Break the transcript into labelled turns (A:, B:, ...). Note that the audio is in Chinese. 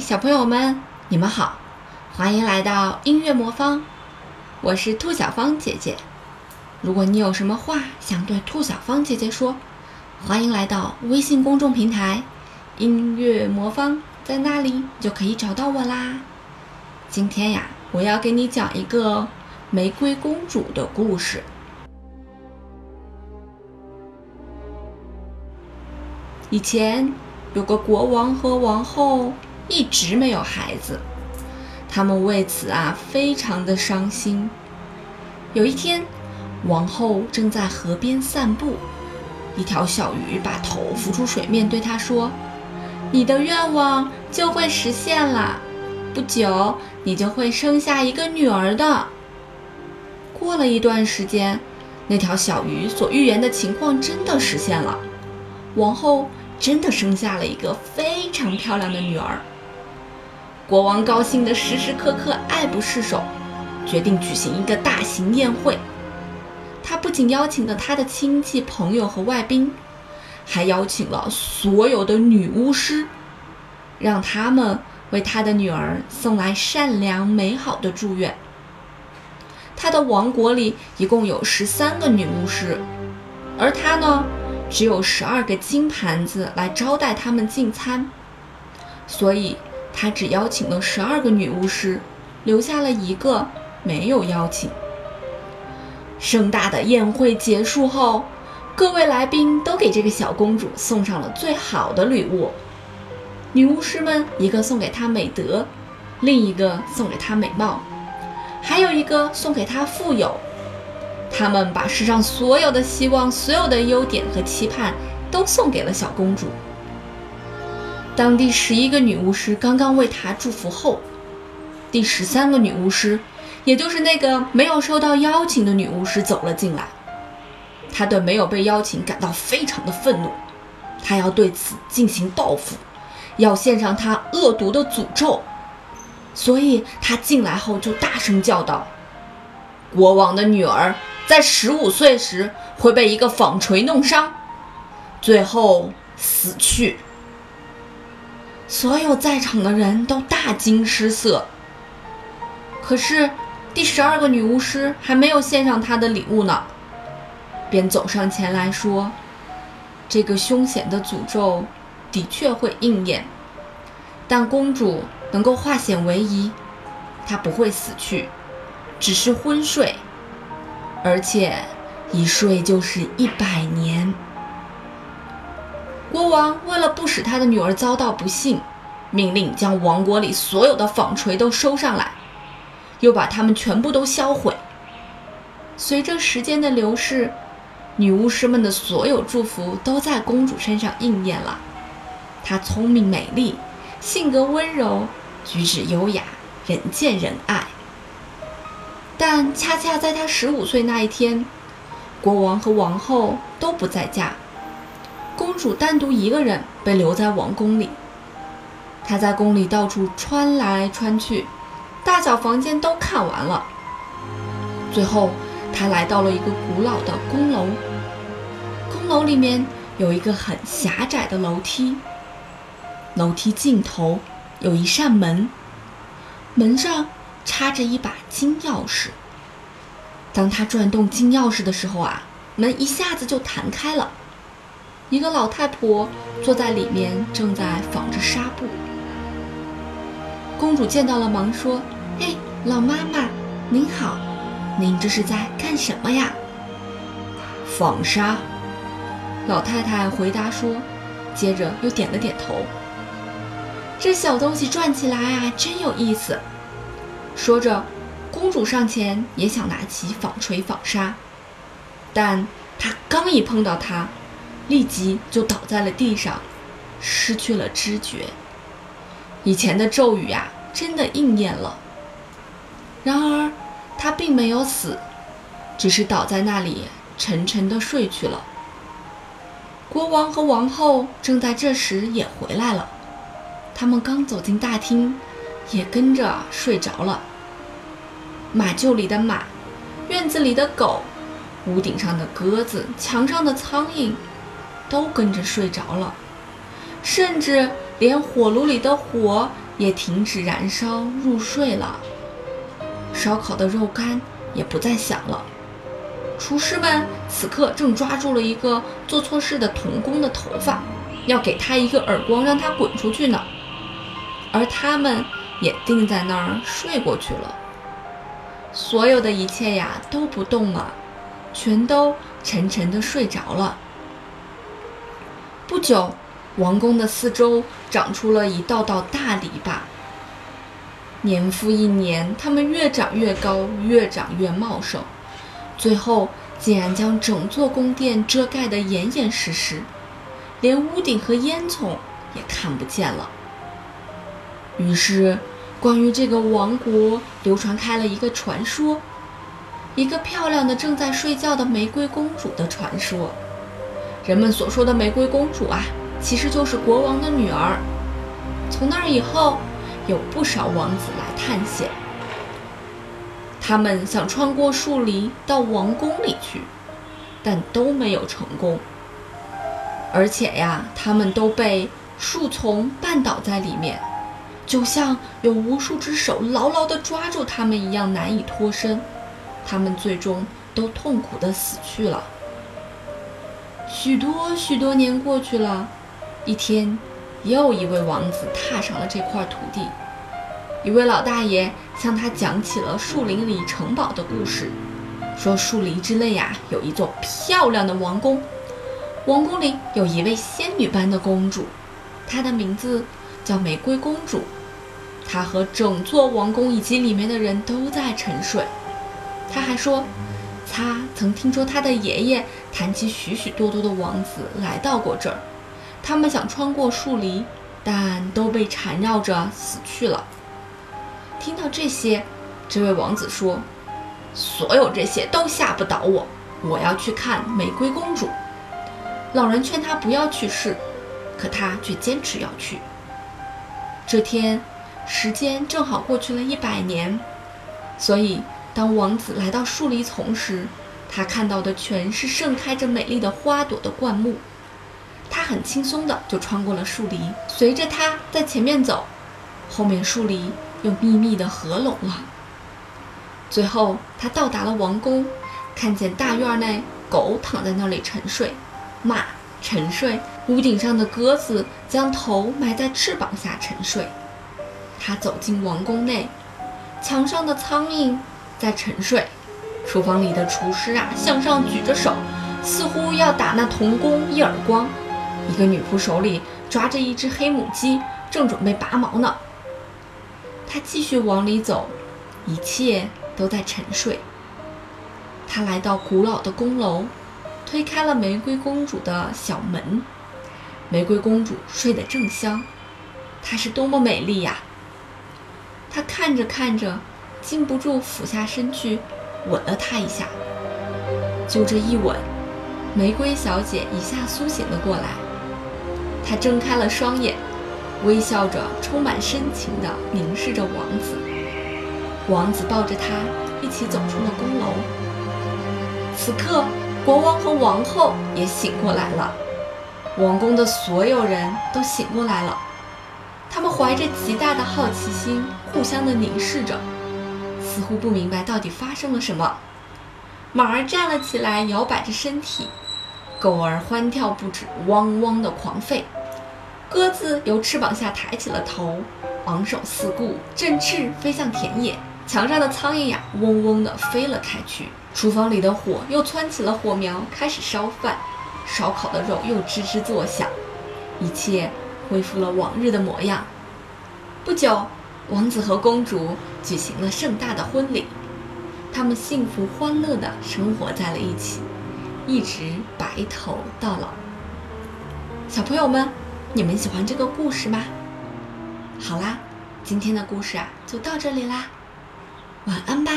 A: 小朋友们，你们好，欢迎来到音乐魔方，我是兔小芳姐姐。如果你有什么话想对兔小芳姐姐说，欢迎来到微信公众平台“音乐魔方”，在那里就可以找到我啦。今天呀，我要给你讲一个玫瑰公主的故事。以前有个国王和王后，一直没有孩子，他们为此啊非常的伤心。有一天，王后正在河边散步，一条小鱼把头浮出水面，对她说：“你的愿望就会实现了，不久你就会生下一个女儿的。”过了一段时间，那条小鱼所预言的情况真的实现了，王后真的生下了一个非常漂亮的女儿。国王高兴得时时刻刻爱不释手，决定举行一个大型宴会。他不仅邀请了他的亲戚、朋友和外宾，还邀请了所有的女巫师，让他们为他的女儿送来善良美好的祝愿。他的王国里一共有十三个女巫师，而他呢，只有十二个金盘子来招待他们进餐，所以。他只邀请了十二个女巫师，留下了一个没有邀请。盛大的宴会结束后，各位来宾都给这个小公主送上了最好的礼物。女巫师们一个送给她美德，另一个送给她美貌，还有一个送给她富有。他们把世上所有的希望、所有的优点和期盼都送给了小公主。当第十一个女巫师刚刚为她祝福后，第十三个女巫师，也就是那个没有收到邀请的女巫师走了进来。她对没有被邀请感到非常的愤怒，她要对此进行报复，要献上她恶毒的诅咒。所以她进来后就大声叫道：“国王的女儿在十五岁时会被一个纺锤弄伤，最后死去。”所有在场的人都大惊失色。可是，第十二个女巫师还没有献上她的礼物呢，便走上前来说：“这个凶险的诅咒的确会应验，但公主能够化险为夷，她不会死去，只是昏睡，而且一睡就是一百年。”国王为了不使他的女儿遭到不幸，命令将王国里所有的纺锤都收上来，又把它们全部都销毁。随着时间的流逝，女巫师们的所有祝福都在公主身上应验了。她聪明美丽，性格温柔，举止优雅，人见人爱。但恰恰在她十五岁那一天，国王和王后都不在家。公主单独一个人被留在王宫里，她在宫里到处穿来穿去，大小房间都看完了。最后，她来到了一个古老的宫楼。宫楼里面有一个很狭窄的楼梯，楼梯尽头有一扇门，门上插着一把金钥匙。当她转动金钥匙的时候啊，门一下子就弹开了。一个老太婆坐在里面，正在纺着纱布。公主见到了，忙说：“嘿，老妈妈，您好，您这是在干什么呀？”纺纱。老太太回答说，接着又点了点头。这小东西转起来啊，真有意思。说着，公主上前也想拿起纺锤纺纱，但她刚一碰到它。立即就倒在了地上，失去了知觉。以前的咒语呀，真的应验了。然而，他并没有死，只是倒在那里沉沉的睡去了。国王和王后正在这时也回来了，他们刚走进大厅，也跟着睡着了。马厩里的马，院子里的狗，屋顶上的鸽子，墙上的苍蝇。都跟着睡着了，甚至连火炉里的火也停止燃烧入睡了，烧烤的肉干也不再响了。厨师们此刻正抓住了一个做错事的童工的头发，要给他一个耳光，让他滚出去呢。而他们也定在那儿睡过去了。所有的一切呀都不动了，全都沉沉的睡着了。不久，王宫的四周长出了一道道大篱笆。年复一年，它们越长越高，越长越茂盛。最后，竟然将整座宫殿遮盖得严严实实，连屋顶和烟囱也看不见了。于是，关于这个王国流传开了一个传说，一个漂亮的正在睡觉的玫瑰公主的传说。人们所说的玫瑰公主啊，其实就是国王的女儿。从那以后，有不少王子来探险。他们想穿过树林到王宫里去，但都没有成功。而且呀，他们都被树丛绊倒在里面，就像有无数只手牢牢地抓住他们一样，难以脱身。他们最终都痛苦地死去了。许多许多年过去了，一天，又一位王子踏上了这块土地。一位老大爷向他讲起了树林里城堡的故事，说树林之内呀有一座漂亮的王宫，王宫里有一位仙女般的公主，她的名字叫玫瑰公主。她和整座王宫以及里面的人都在沉睡。他还说，他曾听说他的爷爷谈起许许多多的王子来到过这儿，他们想穿过树林，但都被缠绕着死去了。听到这些，这位王子说：“所有这些都吓不倒我，我要去看玫瑰公主。”老人劝他不要去试，可他却坚持要去。这天，时间正好过去了一百年，所以当王子来到树篱丛时，他看到的全是盛开着美丽的花朵的灌木。他很轻松地就穿过了树篱，随着他在前面走，后面树篱。又密密地合拢了。最后，他到达了王宫，看见大院内狗躺在那里沉睡，马沉睡，屋顶上的鸽子将头埋在翅膀下沉睡。他走进王宫内，墙上的苍蝇在沉睡，厨房里的厨师啊向上举着手，似乎要打那童工一耳光。一个女仆手里抓着一只黑母鸡，正准备拔毛呢。他继续往里走，一切都在沉睡。他来到古老的宫楼，推开了玫瑰公主的小门。玫瑰公主睡得正香，她是多么美丽呀！他看着看着，禁不住俯下身去吻了她一下。就这一吻，玫瑰小姐一下苏醒了过来。她睁开了双眼。微笑着，充满深情地凝视着王子。王子抱着她一起走出了宫楼。此刻，国王和王后也醒过来了，王宫的所有人都醒过来了。他们怀着极大的好奇心，互相的凝视着，似乎不明白到底发生了什么。马儿站了起来，摇摆着身体；狗儿欢跳不止，汪汪的狂吠。鸽子由翅膀下抬起了头，昂首四顾，振翅飞向田野。墙上的苍蝇呀，嗡嗡地飞了开去。厨房里的火又蹿起了火苗，开始烧饭。烧烤的肉又吱吱作响，一切恢复了往日的模样。不久，王子和公主举行了盛大的婚礼，他们幸福欢乐的生活在了一起，一直白头到老。小朋友们。你们喜欢这个故事吗？好啦，今天的故事啊就到这里啦，晚安吧。